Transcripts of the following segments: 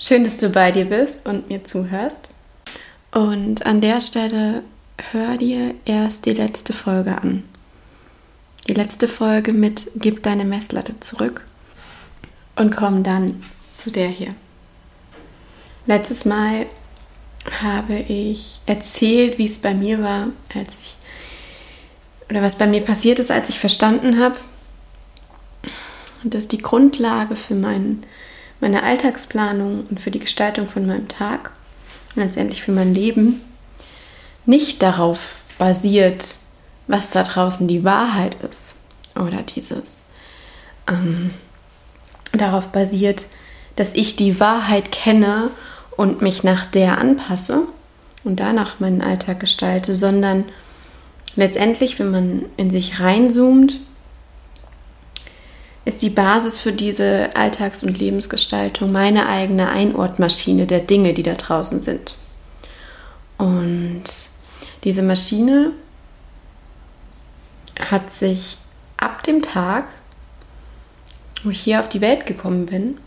Schön, dass du bei dir bist und mir zuhörst. Und an der Stelle hör dir erst die letzte Folge an. Die letzte Folge mit Gib deine Messlatte zurück und komm dann zu der hier. Letztes Mal habe ich erzählt, wie es bei mir war, als ich oder was bei mir passiert ist, als ich verstanden habe, dass die Grundlage für mein, meine Alltagsplanung und für die Gestaltung von meinem Tag und letztendlich für mein Leben nicht darauf basiert, was da draußen die Wahrheit ist oder dieses ähm, darauf basiert, dass ich die Wahrheit kenne und mich nach der anpasse und danach meinen Alltag gestalte, sondern letztendlich, wenn man in sich reinzoomt, ist die Basis für diese Alltags- und Lebensgestaltung meine eigene Einordmaschine der Dinge, die da draußen sind. Und diese Maschine hat sich ab dem Tag, wo ich hier auf die Welt gekommen bin,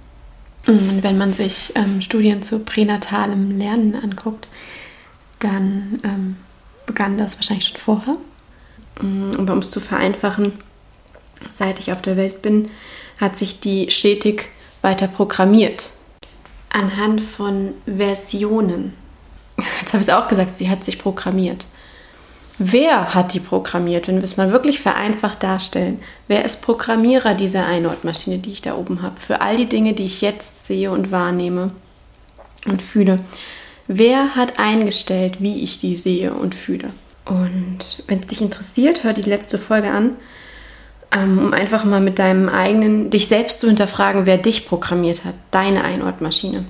und wenn man sich ähm, Studien zu pränatalem Lernen anguckt, dann ähm, begann das wahrscheinlich schon vorher. Mm, aber um es zu vereinfachen, seit ich auf der Welt bin, hat sich die stetig weiter programmiert. Anhand von Versionen. Jetzt habe ich es auch gesagt, sie hat sich programmiert. Wer hat die programmiert, wenn wir es mal wirklich vereinfacht darstellen? Wer ist Programmierer dieser Einordmaschine, die ich da oben habe? Für all die Dinge, die ich jetzt sehe und wahrnehme und fühle. Wer hat eingestellt, wie ich die sehe und fühle? Und wenn es dich interessiert, hör die letzte Folge an, um einfach mal mit deinem eigenen, dich selbst zu hinterfragen, wer dich programmiert hat, deine Einordmaschine.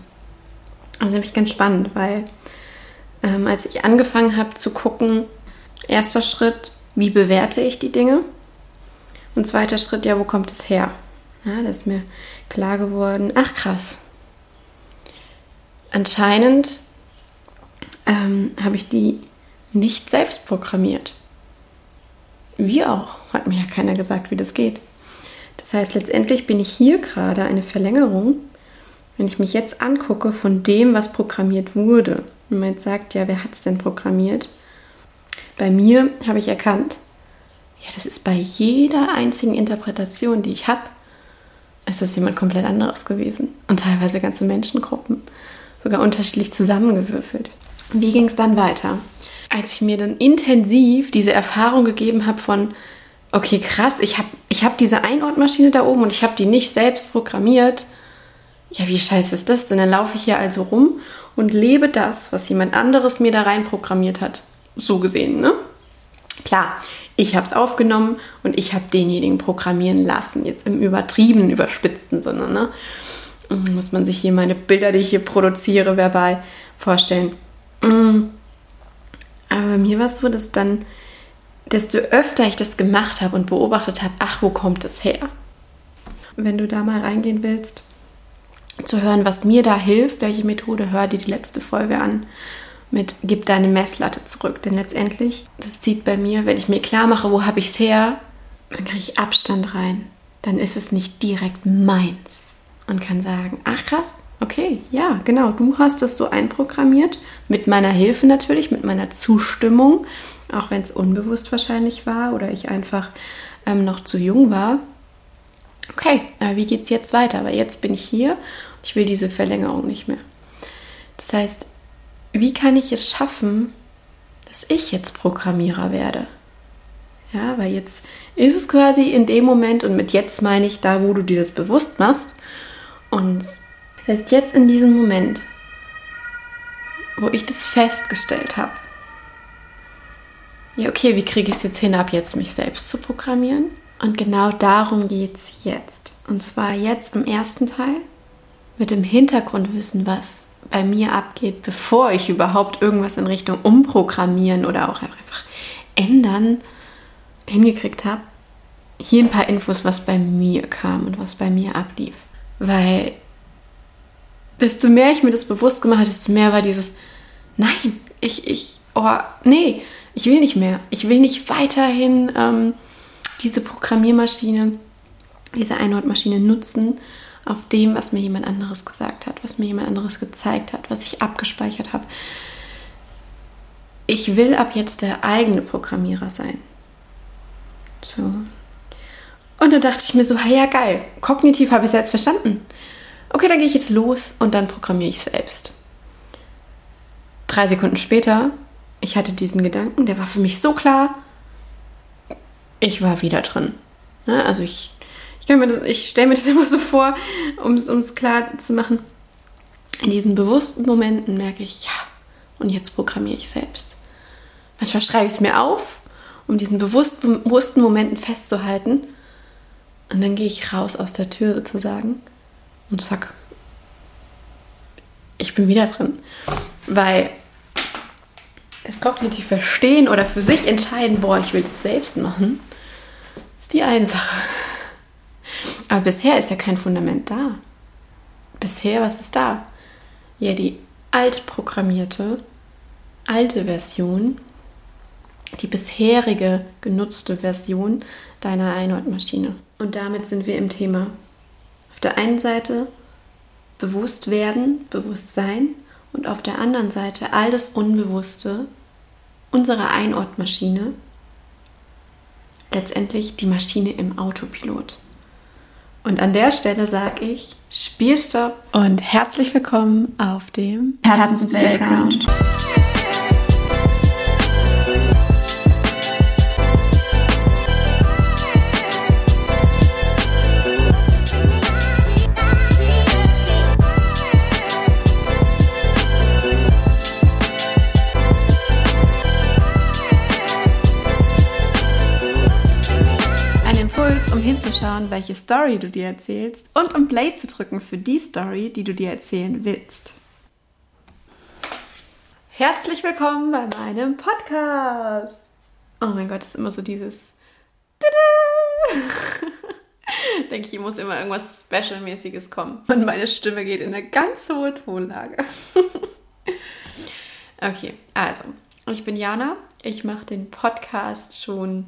Das ist nämlich ganz spannend, weil ähm, als ich angefangen habe zu gucken, Erster Schritt, wie bewerte ich die Dinge? Und zweiter Schritt, ja, wo kommt es her? Ja, da ist mir klar geworden, ach krass. Anscheinend ähm, habe ich die nicht selbst programmiert. Wie auch, hat mir ja keiner gesagt, wie das geht. Das heißt, letztendlich bin ich hier gerade eine Verlängerung, wenn ich mich jetzt angucke von dem, was programmiert wurde. Und man jetzt sagt, ja, wer hat es denn programmiert? Bei mir habe ich erkannt, ja, das ist bei jeder einzigen Interpretation, die ich habe, ist das jemand komplett anderes gewesen. Und teilweise ganze Menschengruppen, sogar unterschiedlich zusammengewürfelt. Wie ging es dann weiter? Als ich mir dann intensiv diese Erfahrung gegeben habe von, okay, krass, ich habe ich hab diese Einordmaschine da oben und ich habe die nicht selbst programmiert. Ja, wie scheiße ist das denn? Dann laufe ich hier also rum und lebe das, was jemand anderes mir da rein programmiert hat so gesehen, ne? Klar, ich habe es aufgenommen und ich habe denjenigen programmieren lassen, jetzt im übertriebenen, überspitzten Sinne, ne? Mhm, muss man sich hier meine Bilder, die ich hier produziere, verbal vorstellen. Mhm. Aber bei mir war es so, dass dann, desto öfter ich das gemacht habe und beobachtet habe, ach, wo kommt es her? Wenn du da mal reingehen willst, zu hören, was mir da hilft, welche Methode, hör dir die letzte Folge an mit gib deine Messlatte zurück. Denn letztendlich, das zieht bei mir, wenn ich mir klar mache, wo habe ich es her, dann kriege ich Abstand rein. Dann ist es nicht direkt meins. Und kann sagen, ach krass, okay, ja, genau, du hast das so einprogrammiert. Mit meiner Hilfe natürlich, mit meiner Zustimmung, auch wenn es unbewusst wahrscheinlich war oder ich einfach ähm, noch zu jung war. Okay, aber wie geht es jetzt weiter? Weil jetzt bin ich hier und ich will diese Verlängerung nicht mehr. Das heißt, wie kann ich es schaffen, dass ich jetzt Programmierer werde? Ja, weil jetzt ist es quasi in dem Moment und mit jetzt meine ich da, wo du dir das bewusst machst. Und das heißt jetzt in diesem Moment, wo ich das festgestellt habe. Ja, okay, wie kriege ich es jetzt hin, ab jetzt mich selbst zu programmieren? Und genau darum geht es jetzt. Und zwar jetzt im ersten Teil mit dem Hintergrundwissen, was bei mir abgeht, bevor ich überhaupt irgendwas in Richtung umprogrammieren oder auch einfach ändern hingekriegt habe, hier ein paar Infos, was bei mir kam und was bei mir ablief. Weil desto mehr ich mir das bewusst gemacht habe, desto mehr war dieses, nein, ich, ich, oh, nee, ich will nicht mehr. Ich will nicht weiterhin ähm, diese Programmiermaschine, diese Einwortmaschine nutzen auf dem, was mir jemand anderes gesagt hat, was mir jemand anderes gezeigt hat, was ich abgespeichert habe. Ich will ab jetzt der eigene Programmierer sein. So. Und dann dachte ich mir so, ja geil, kognitiv habe ich es jetzt verstanden. Okay, dann gehe ich jetzt los und dann programmiere ich selbst. Drei Sekunden später, ich hatte diesen Gedanken, der war für mich so klar, ich war wieder drin. Ne? Also ich, ich, ich stelle mir das immer so vor, um es klar zu machen. In diesen bewussten Momenten merke ich, ja, und jetzt programmiere ich selbst. Manchmal schreibe ich es mir auf, um diesen bewusst, bewussten Momenten festzuhalten. Und dann gehe ich raus aus der Tür sozusagen und zack. Ich bin wieder drin. Weil das kognitiv verstehen oder für sich entscheiden, boah, ich will das selbst machen, ist die eine Sache. Aber bisher ist ja kein Fundament da. Bisher, was ist da? Ja, die altprogrammierte, alte Version, die bisherige genutzte Version deiner Einordmaschine. Und damit sind wir im Thema. Auf der einen Seite bewusst werden, Bewusstsein und auf der anderen Seite all das Unbewusste unserer Einordmaschine, letztendlich die Maschine im Autopilot. Und an der Stelle sage ich Spielstopp und herzlich willkommen auf dem Herzens Hinzuschauen, welche Story du dir erzählst und um Play zu drücken für die Story, die du dir erzählen willst. Herzlich willkommen bei meinem Podcast. Oh mein Gott, es ist immer so dieses. Denke ich, muss immer irgendwas Special-mäßiges kommen. Und meine Stimme geht in eine ganz hohe Tonlage. okay, also, ich bin Jana. Ich mache den Podcast schon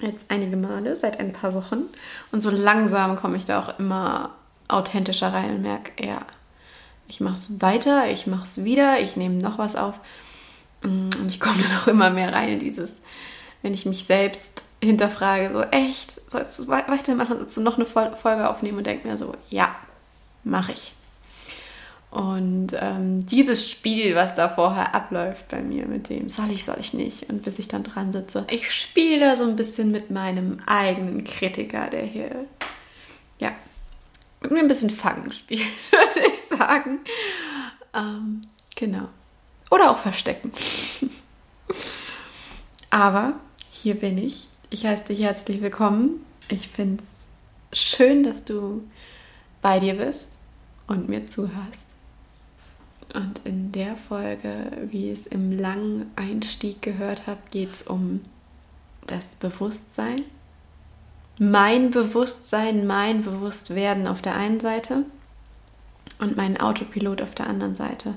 jetzt einige Male, seit ein paar Wochen. Und so langsam komme ich da auch immer authentischer rein und merke, ja, ich mache es weiter, ich mache es wieder, ich nehme noch was auf. Mm, und ich komme dann auch immer mehr rein in dieses, wenn ich mich selbst hinterfrage, so echt, sollst du weitermachen, sollst du noch eine Folge aufnehmen und denke mir so, ja, mache ich. Und ähm, dieses Spiel, was da vorher abläuft bei mir mit dem, soll ich, soll ich nicht, und bis ich dann dran sitze, ich spiele da so ein bisschen mit meinem eigenen Kritiker, der hier, ja, mit mir ein bisschen Fangen spielt, würde ich sagen. Ähm, genau. Oder auch Verstecken. Aber hier bin ich. Ich heiße dich herzlich willkommen. Ich finde es schön, dass du bei dir bist und mir zuhörst. Und in der Folge, wie es im langen Einstieg gehört habt, geht es um das Bewusstsein. Mein Bewusstsein, mein Bewusstwerden auf der einen Seite und mein Autopilot auf der anderen Seite.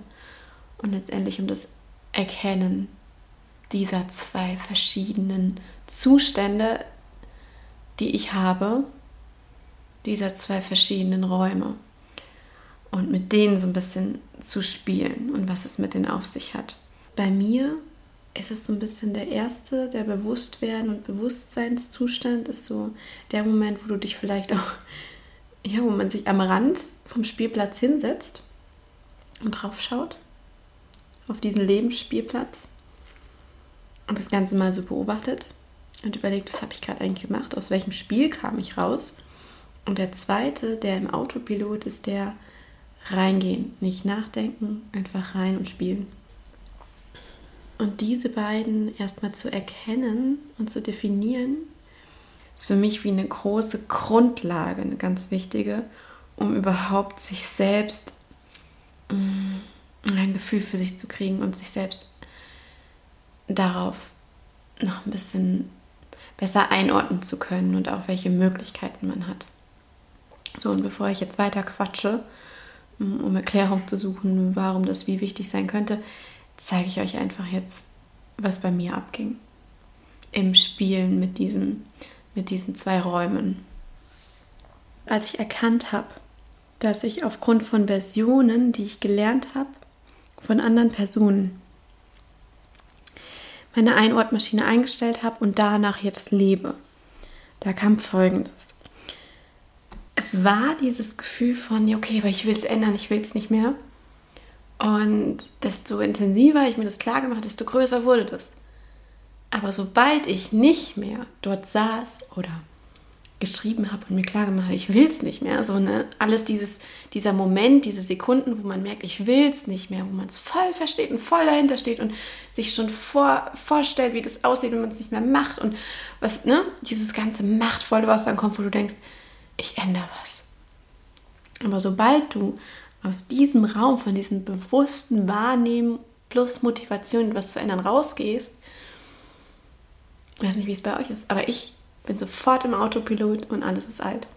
Und letztendlich um das Erkennen dieser zwei verschiedenen Zustände, die ich habe, dieser zwei verschiedenen Räume und mit denen so ein bisschen zu spielen und was es mit denen auf sich hat. Bei mir ist es so ein bisschen der erste, der Bewusstwerden und Bewusstseinszustand ist so der Moment, wo du dich vielleicht auch, ja, wo man sich am Rand vom Spielplatz hinsetzt und drauf schaut, auf diesen Lebensspielplatz und das Ganze mal so beobachtet und überlegt, was habe ich gerade eigentlich gemacht, aus welchem Spiel kam ich raus. Und der zweite, der im Autopilot ist, der reingehen, nicht nachdenken, einfach rein und spielen. Und diese beiden erstmal zu erkennen und zu definieren, ist für mich wie eine große Grundlage, eine ganz wichtige, um überhaupt sich selbst mm, ein Gefühl für sich zu kriegen und sich selbst darauf noch ein bisschen besser einordnen zu können und auch welche Möglichkeiten man hat. So, und bevor ich jetzt weiter quatsche, um Erklärung zu suchen, warum das wie wichtig sein könnte, zeige ich euch einfach jetzt, was bei mir abging. Im Spielen mit, diesem, mit diesen zwei Räumen. Als ich erkannt habe, dass ich aufgrund von Versionen, die ich gelernt habe, von anderen Personen, meine Einordmaschine eingestellt habe und danach jetzt lebe. Da kam Folgendes. Es war dieses Gefühl von, okay, aber ich will es ändern, ich will es nicht mehr. Und desto intensiver ich mir das klar gemacht, desto größer wurde das. Aber sobald ich nicht mehr dort saß oder geschrieben habe und mir klar gemacht ich will es nicht mehr, so ne, alles dieses, dieser Moment, diese Sekunden, wo man merkt, ich will es nicht mehr, wo man es voll versteht und voll dahinter steht und sich schon vor, vorstellt, wie das aussieht, wenn man es nicht mehr macht und was, ne, dieses ganze Machtvolle, was dann kommt, wo du denkst, ich ändere was. Aber sobald du aus diesem Raum, von diesem bewussten Wahrnehmen plus Motivation, etwas zu ändern, rausgehst, ich weiß nicht, wie es bei euch ist, aber ich bin sofort im Autopilot und alles ist alt.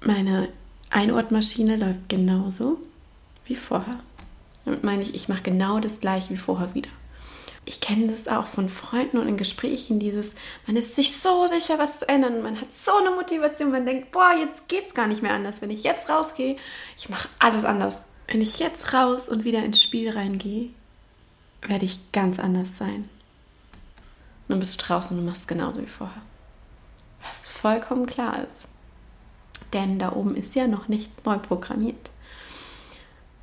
Meine Einortmaschine läuft genauso wie vorher. Damit meine ich, ich mache genau das gleiche wie vorher wieder. Ich kenne das auch von Freunden und in Gesprächen, dieses, man ist sich so sicher, was zu ändern, man hat so eine Motivation, man denkt, boah, jetzt geht es gar nicht mehr anders. Wenn ich jetzt rausgehe, ich mache alles anders. Wenn ich jetzt raus und wieder ins Spiel reingehe, werde ich ganz anders sein. Und dann bist du draußen und machst genauso wie vorher was vollkommen klar ist. Denn da oben ist ja noch nichts neu programmiert.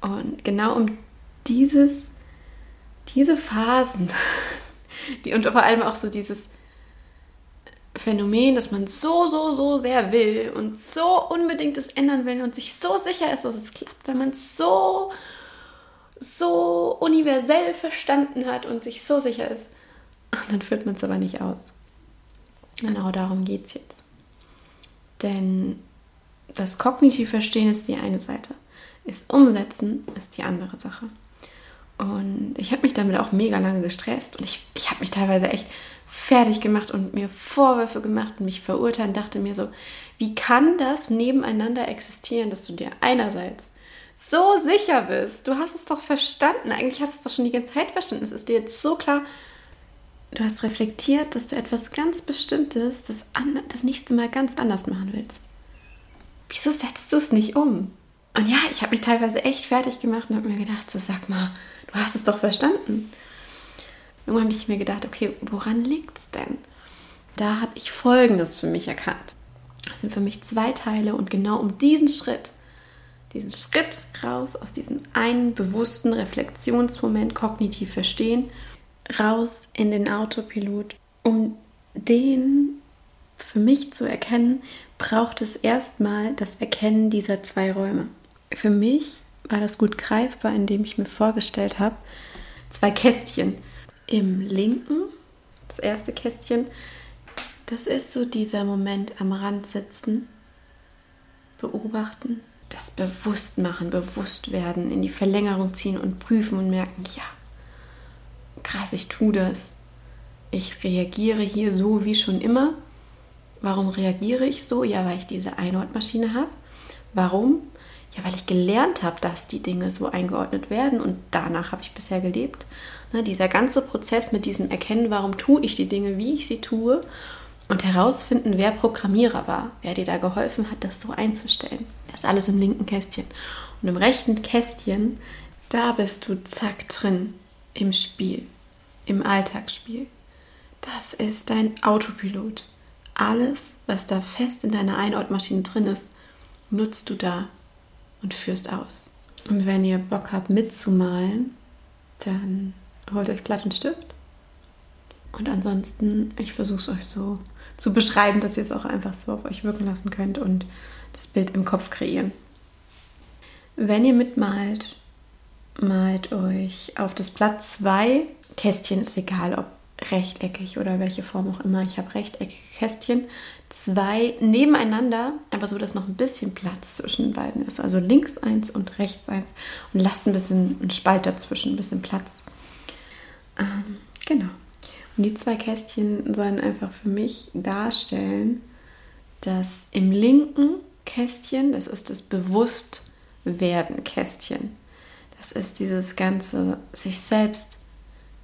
Und genau um dieses, diese Phasen, die, und vor allem auch so dieses Phänomen, dass man so, so, so sehr will und so unbedingt es ändern will und sich so sicher ist, dass es klappt, wenn man es so, so universell verstanden hat und sich so sicher ist. Und dann führt man es aber nicht aus. Genau darum geht es jetzt. Denn das kognitiv Verstehen ist die eine Seite. Ist Umsetzen ist die andere Sache. Und ich habe mich damit auch mega lange gestresst und ich, ich habe mich teilweise echt fertig gemacht und mir Vorwürfe gemacht und mich verurteilt und dachte mir so, wie kann das nebeneinander existieren, dass du dir einerseits so sicher bist, du hast es doch verstanden, eigentlich hast du es doch schon die ganze Zeit verstanden, es ist dir jetzt so klar, du hast reflektiert, dass du etwas ganz Bestimmtes das, das nächste Mal ganz anders machen willst. Wieso setzt du es nicht um? Und ja, ich habe mich teilweise echt fertig gemacht und habe mir gedacht, so sag mal, du hast es doch verstanden. Irgendwann habe ich mir gedacht, okay, woran liegt es denn? Da habe ich Folgendes für mich erkannt. Das sind für mich zwei Teile und genau um diesen Schritt, diesen Schritt raus aus diesem einen bewussten Reflexionsmoment kognitiv verstehen raus in den Autopilot. Um den für mich zu erkennen, braucht es erstmal das Erkennen dieser zwei Räume. Für mich war das gut greifbar, indem ich mir vorgestellt habe, zwei Kästchen. Im linken, das erste Kästchen, das ist so dieser Moment am Rand sitzen, beobachten, das bewusst machen, bewusst werden, in die Verlängerung ziehen und prüfen und merken, ja, krass, ich tue das. Ich reagiere hier so wie schon immer. Warum reagiere ich so? Ja, weil ich diese Einordmaschine habe. Warum? Ja, weil ich gelernt habe, dass die Dinge so eingeordnet werden und danach habe ich bisher gelebt. Ne, dieser ganze Prozess mit diesem Erkennen, warum tue ich die Dinge, wie ich sie tue und herausfinden, wer Programmierer war, wer dir da geholfen hat, das so einzustellen. Das ist alles im linken Kästchen. Und im rechten Kästchen, da bist du zack drin im Spiel, im Alltagsspiel. Das ist dein Autopilot. Alles, was da fest in deiner Einordmaschine drin ist, nutzt du da und führst aus. Und wenn ihr Bock habt mitzumalen, dann holt euch Blatt und Stift. Und ansonsten, ich versuche es euch so zu beschreiben, dass ihr es auch einfach so auf euch wirken lassen könnt und das Bild im Kopf kreieren. Wenn ihr mitmalt, malt euch auf das Blatt zwei Kästchen, ist egal ob rechteckig oder welche Form auch immer. Ich habe rechteckige Kästchen, zwei nebeneinander, aber so, dass noch ein bisschen Platz zwischen den beiden ist. Also links eins und rechts eins und lasst ein bisschen einen Spalt dazwischen, ein bisschen Platz. Ähm, genau. Und die zwei Kästchen sollen einfach für mich darstellen, dass im linken Kästchen, das ist das Bewusstwerden-Kästchen, das ist dieses ganze sich selbst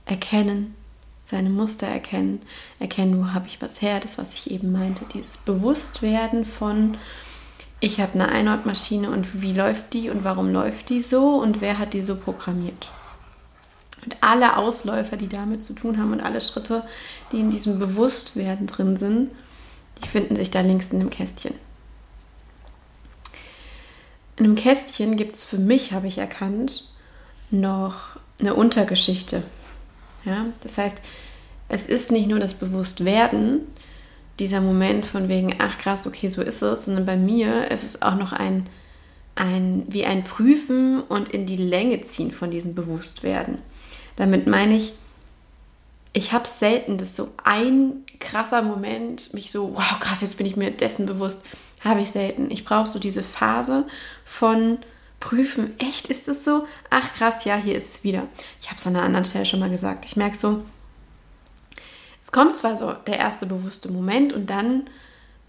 erkennen, seine Muster erkennen, erkennen, wo habe ich was her, das, was ich eben meinte, dieses Bewusstwerden von ich habe eine Einordmaschine und wie läuft die und warum läuft die so und wer hat die so programmiert. Und alle Ausläufer, die damit zu tun haben und alle Schritte, die in diesem Bewusstwerden drin sind, die finden sich da links in dem Kästchen. In dem Kästchen gibt es für mich, habe ich erkannt, noch eine Untergeschichte. Ja, das heißt, es ist nicht nur das Bewusstwerden, dieser Moment von wegen, ach krass, okay, so ist es, sondern bei mir ist es auch noch ein, ein, wie ein Prüfen und in die Länge ziehen von diesem Bewusstwerden. Damit meine ich, ich habe selten, dass so ein krasser Moment mich so, wow, krass, jetzt bin ich mir dessen bewusst, habe ich selten. Ich brauche so diese Phase von prüfen, echt ist es so? Ach krass, ja, hier ist es wieder. Ich habe es an einer anderen Stelle schon mal gesagt. Ich merke so, es kommt zwar so der erste bewusste Moment und dann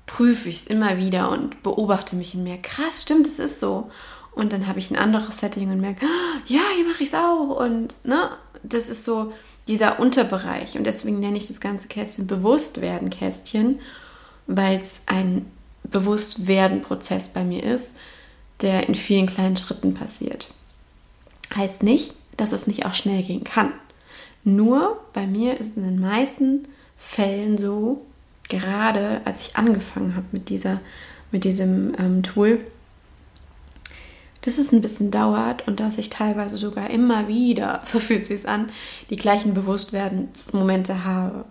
prüfe ich es immer wieder und beobachte mich in mir. Krass, stimmt, es ist so. Und dann habe ich ein anderes Setting und merke, ah, ja, hier mache ich es auch. Und ne, das ist so dieser Unterbereich. Und deswegen nenne ich das ganze Kästchen Bewusstwerden-Kästchen, weil es ein Bewusstwerden-Prozess bei mir ist, der in vielen kleinen Schritten passiert. Heißt nicht, dass es nicht auch schnell gehen kann. Nur bei mir ist es in den meisten Fällen so, gerade als ich angefangen habe mit, dieser, mit diesem ähm, Tool, dass es ein bisschen dauert und dass ich teilweise sogar immer wieder, so fühlt es sich an, die gleichen Bewusstwerdensmomente habe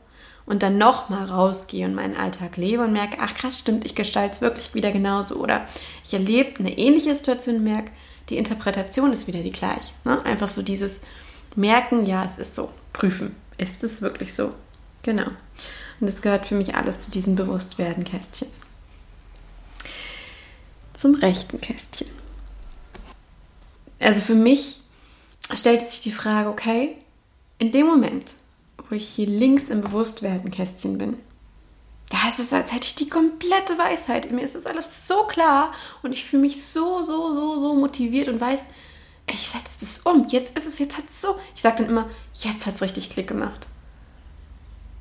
und dann nochmal rausgehe und meinen Alltag lebe und merke, ach krass, stimmt, ich gestalte es wirklich wieder genauso. Oder ich erlebe eine ähnliche Situation und merke, die Interpretation ist wieder die gleiche. Ne? Einfach so dieses Merken, ja, es ist so prüfen. Ist es wirklich so? Genau. Und das gehört für mich alles zu diesem Bewusstwerden-Kästchen. Zum rechten Kästchen. Also für mich stellt sich die Frage, okay, in dem Moment, wo ich hier links im Bewusstwerden-Kästchen bin, da ist es, als hätte ich die komplette Weisheit. Mir ist das alles so klar und ich fühle mich so, so, so, so motiviert und weiß, ich setze das um. Jetzt ist es, jetzt hat es so. Ich sage dann immer, jetzt hat es richtig Klick gemacht.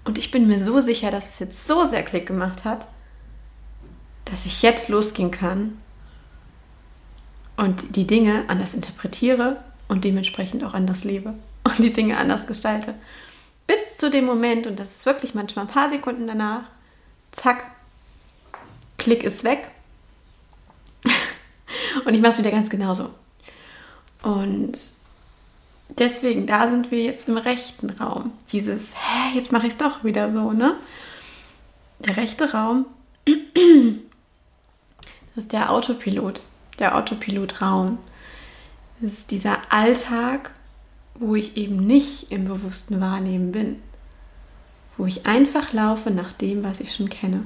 Und ich bin mir so sicher, dass es jetzt so sehr Klick gemacht hat, dass ich jetzt losgehen kann und die Dinge anders interpretiere und dementsprechend auch anders lebe und die Dinge anders gestalte. Bis zu dem Moment, und das ist wirklich manchmal ein paar Sekunden danach, zack, Klick ist weg. und ich mache es wieder ganz genauso. Und deswegen, da sind wir jetzt im rechten Raum. Dieses, hä, jetzt mache ich es doch wieder so, ne? Der rechte Raum, das ist der Autopilot, der Autopilotraum. Das ist dieser Alltag, wo ich eben nicht im bewussten Wahrnehmen bin. Wo ich einfach laufe nach dem, was ich schon kenne.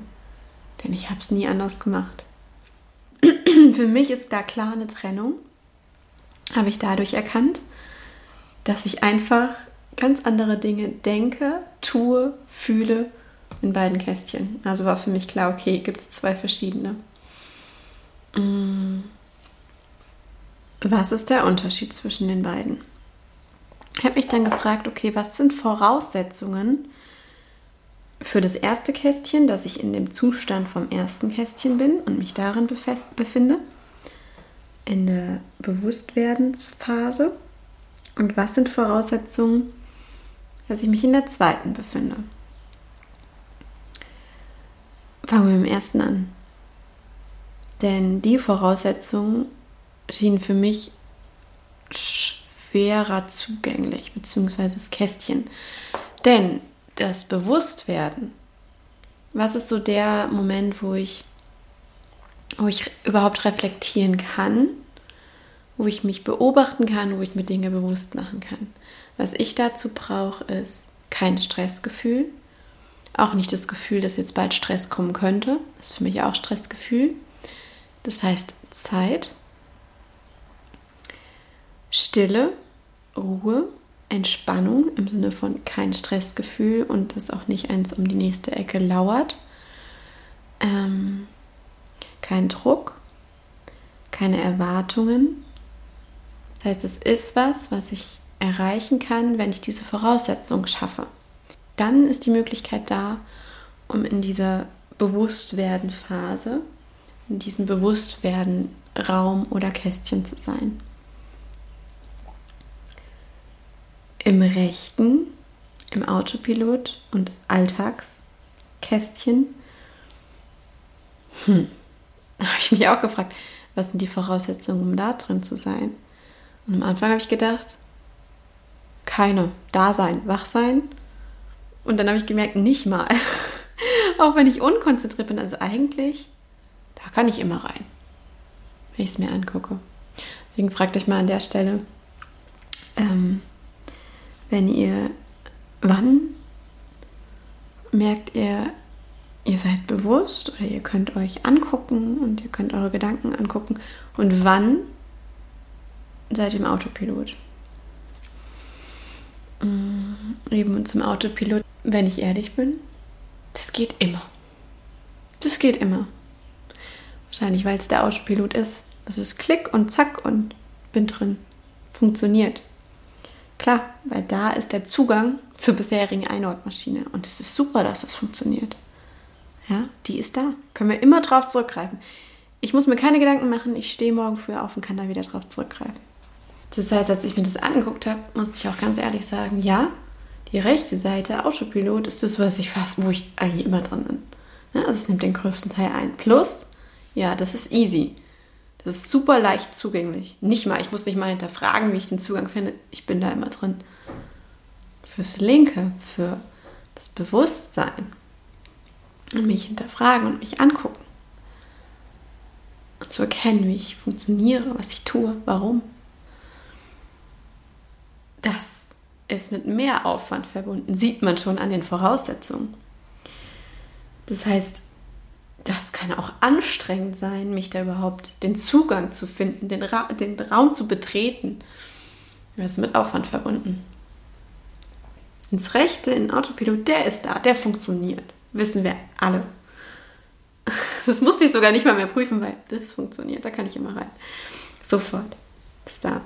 Denn ich habe es nie anders gemacht. Für mich ist da klar eine Trennung habe ich dadurch erkannt, dass ich einfach ganz andere Dinge denke, tue, fühle in beiden Kästchen. Also war für mich klar, okay, gibt es zwei verschiedene. Mm. Was ist der Unterschied zwischen den beiden? Ich habe mich dann gefragt, okay, was sind Voraussetzungen für das erste Kästchen, dass ich in dem Zustand vom ersten Kästchen bin und mich darin befinde? in der Bewusstwerdensphase und was sind Voraussetzungen, dass ich mich in der zweiten befinde. Fangen wir mit dem ersten an. Denn die Voraussetzungen schienen für mich schwerer zugänglich, beziehungsweise das Kästchen. Denn das Bewusstwerden, was ist so der Moment, wo ich wo ich überhaupt reflektieren kann, wo ich mich beobachten kann, wo ich mir Dinge bewusst machen kann. Was ich dazu brauche, ist kein Stressgefühl, auch nicht das Gefühl, dass jetzt bald Stress kommen könnte. Das ist für mich auch Stressgefühl. Das heißt Zeit, Stille, Ruhe, Entspannung im Sinne von kein Stressgefühl und dass auch nicht eins um die nächste Ecke lauert. Ähm, kein Druck, keine Erwartungen. Das heißt, es ist was, was ich erreichen kann, wenn ich diese Voraussetzung schaffe. Dann ist die Möglichkeit da, um in dieser Bewusstwerden-Phase in diesem Bewusstwerden Raum oder Kästchen zu sein. Im rechten, im Autopilot und Alltagskästchen, hm, habe ich mich auch gefragt, was sind die Voraussetzungen, um da drin zu sein? Und am Anfang habe ich gedacht, keine. Da sein, wach sein. Und dann habe ich gemerkt, nicht mal. Auch wenn ich unkonzentriert bin. Also eigentlich, da kann ich immer rein, wenn ich es mir angucke. Deswegen fragt euch mal an der Stelle, ähm, wenn ihr, wann merkt ihr, ihr seid bewusst oder ihr könnt euch angucken und ihr könnt eure Gedanken angucken und wann seid ihr im Autopilot. Mm, eben zum Autopilot, wenn ich ehrlich bin, das geht immer. Das geht immer. Wahrscheinlich, weil es der Autopilot ist. Das ist Klick und Zack und bin drin. Funktioniert. Klar, weil da ist der Zugang zur bisherigen Einordmaschine. Und es ist super, dass das funktioniert. Ja, die ist da. Können wir immer drauf zurückgreifen. Ich muss mir keine Gedanken machen, ich stehe morgen früh auf und kann da wieder drauf zurückgreifen. Das heißt, als ich mir das angeguckt habe, musste ich auch ganz ehrlich sagen, ja, die rechte Seite, Autopilot, ist das, was ich fast, wo ich eigentlich immer drin bin. Ja, also es nimmt den größten Teil ein. Plus, ja, das ist easy. Das ist super leicht zugänglich. Nicht mal, ich muss nicht mal hinterfragen, wie ich den Zugang finde. Ich bin da immer drin. Fürs Linke, für das Bewusstsein. Und mich hinterfragen und mich angucken. Und zu erkennen, wie ich funktioniere, was ich tue, warum das ist mit mehr Aufwand verbunden, sieht man schon an den Voraussetzungen. Das heißt, das kann auch anstrengend sein, mich da überhaupt den Zugang zu finden, den, Ra den Raum zu betreten. Das ist mit Aufwand verbunden. Ins Rechte, in Autopilot, der ist da, der funktioniert. Wissen wir alle. Das musste ich sogar nicht mal mehr prüfen, weil das funktioniert. Da kann ich immer rein. Sofort. Ist da.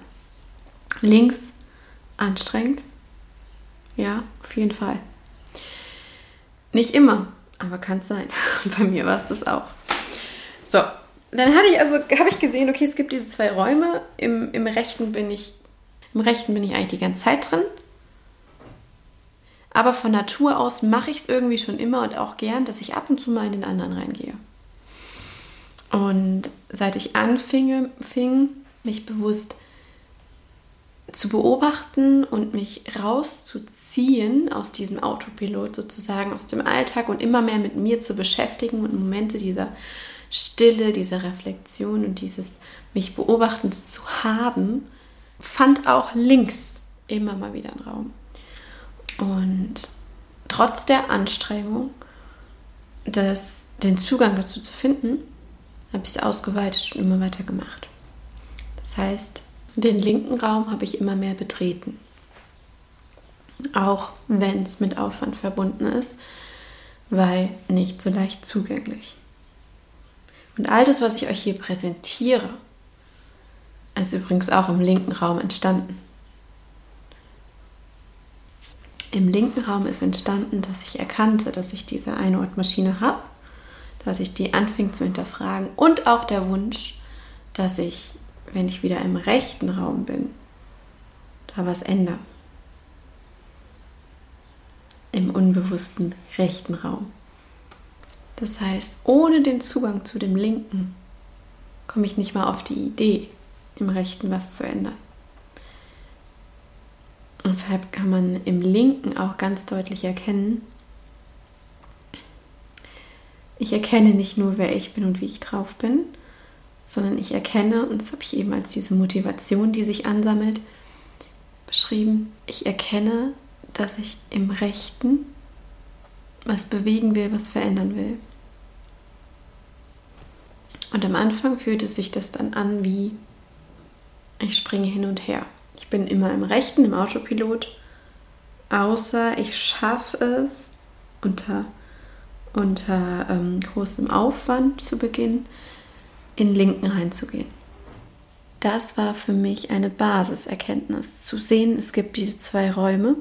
Links anstrengend. Ja, auf jeden Fall. Nicht immer, aber kann es sein. Bei mir war es das auch. So, dann hatte ich also, habe ich gesehen, okay, es gibt diese zwei Räume. Im, Im rechten bin ich, im rechten bin ich eigentlich die ganze Zeit drin. Aber von Natur aus mache ich es irgendwie schon immer und auch gern, dass ich ab und zu mal in den anderen reingehe. Und seit ich anfing, fing, mich bewusst zu beobachten und mich rauszuziehen aus diesem Autopilot sozusagen, aus dem Alltag und immer mehr mit mir zu beschäftigen und Momente dieser Stille, dieser Reflexion und dieses mich Beobachtens zu haben, fand auch links immer mal wieder einen Raum. Und trotz der Anstrengung, das, den Zugang dazu zu finden, habe ich es ausgeweitet und immer weiter gemacht. Das heißt, den linken Raum habe ich immer mehr betreten. Auch wenn es mit Aufwand verbunden ist, weil nicht so leicht zugänglich. Und all das, was ich euch hier präsentiere, ist übrigens auch im linken Raum entstanden. Im linken Raum ist entstanden, dass ich erkannte, dass ich diese Einordmaschine habe, dass ich die anfing zu hinterfragen und auch der Wunsch, dass ich wenn ich wieder im rechten Raum bin, da was ändere. Im unbewussten rechten Raum. Das heißt, ohne den Zugang zu dem linken komme ich nicht mal auf die Idee, im rechten was zu ändern. Deshalb kann man im linken auch ganz deutlich erkennen, ich erkenne nicht nur, wer ich bin und wie ich drauf bin, sondern ich erkenne, und das habe ich eben als diese Motivation, die sich ansammelt, beschrieben, ich erkenne, dass ich im Rechten was bewegen will, was verändern will. Und am Anfang fühlte sich das dann an wie, ich springe hin und her. Ich bin immer im Rechten, im Autopilot, außer ich schaffe es unter, unter ähm, großem Aufwand zu beginnen, in Linken reinzugehen. Das war für mich eine Basiserkenntnis, zu sehen, es gibt diese zwei Räume,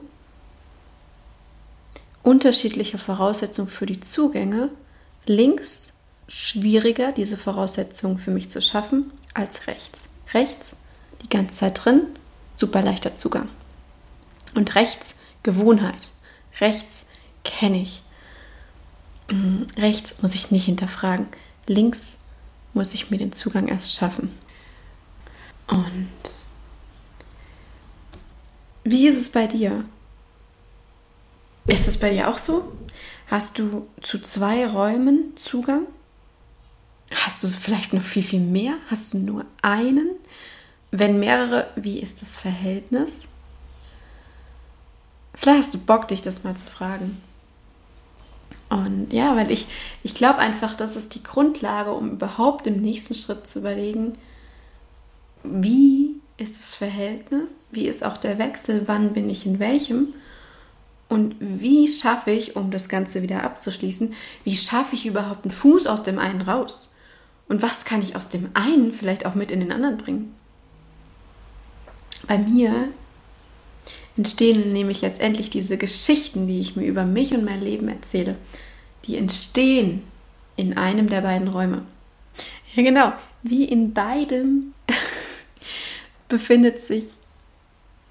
unterschiedliche Voraussetzungen für die Zugänge. Links schwieriger, diese Voraussetzungen für mich zu schaffen, als rechts. Rechts, die ganze Zeit drin, super leichter Zugang. Und rechts, Gewohnheit. Rechts kenne ich. Mm, rechts muss ich nicht hinterfragen. Links muss ich mir den Zugang erst schaffen. Und wie ist es bei dir? Ist es bei dir auch so? Hast du zu zwei Räumen Zugang? Hast du vielleicht noch viel, viel mehr? Hast du nur einen? Wenn mehrere, wie ist das Verhältnis? Vielleicht hast du Bock, dich das mal zu fragen. Und ja, weil ich, ich glaube einfach, das ist die Grundlage, um überhaupt im nächsten Schritt zu überlegen, wie ist das Verhältnis, wie ist auch der Wechsel, wann bin ich in welchem und wie schaffe ich, um das Ganze wieder abzuschließen, wie schaffe ich überhaupt einen Fuß aus dem einen raus? Und was kann ich aus dem einen vielleicht auch mit in den anderen bringen? Bei mir entstehen nämlich letztendlich diese Geschichten, die ich mir über mich und mein Leben erzähle. Die entstehen in einem der beiden Räume. Ja, genau. Wie in beidem befindet sich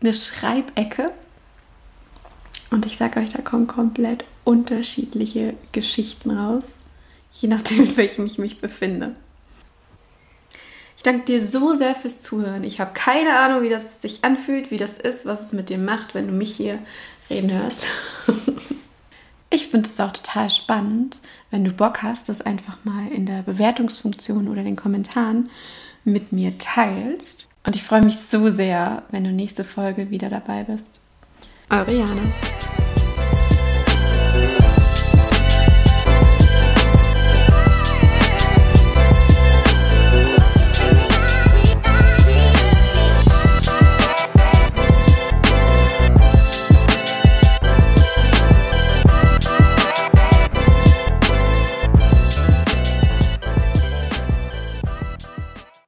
eine Schreibecke. Und ich sage euch, da kommen komplett unterschiedliche Geschichten raus, je nachdem, in welchem ich mich befinde. Ich danke dir so sehr fürs Zuhören. Ich habe keine Ahnung, wie das sich anfühlt, wie das ist, was es mit dir macht, wenn du mich hier reden hörst. ich finde es auch total spannend, wenn du Bock hast, das einfach mal in der Bewertungsfunktion oder den Kommentaren mit mir teilst. Und ich freue mich so sehr, wenn du nächste Folge wieder dabei bist. Eure Jana.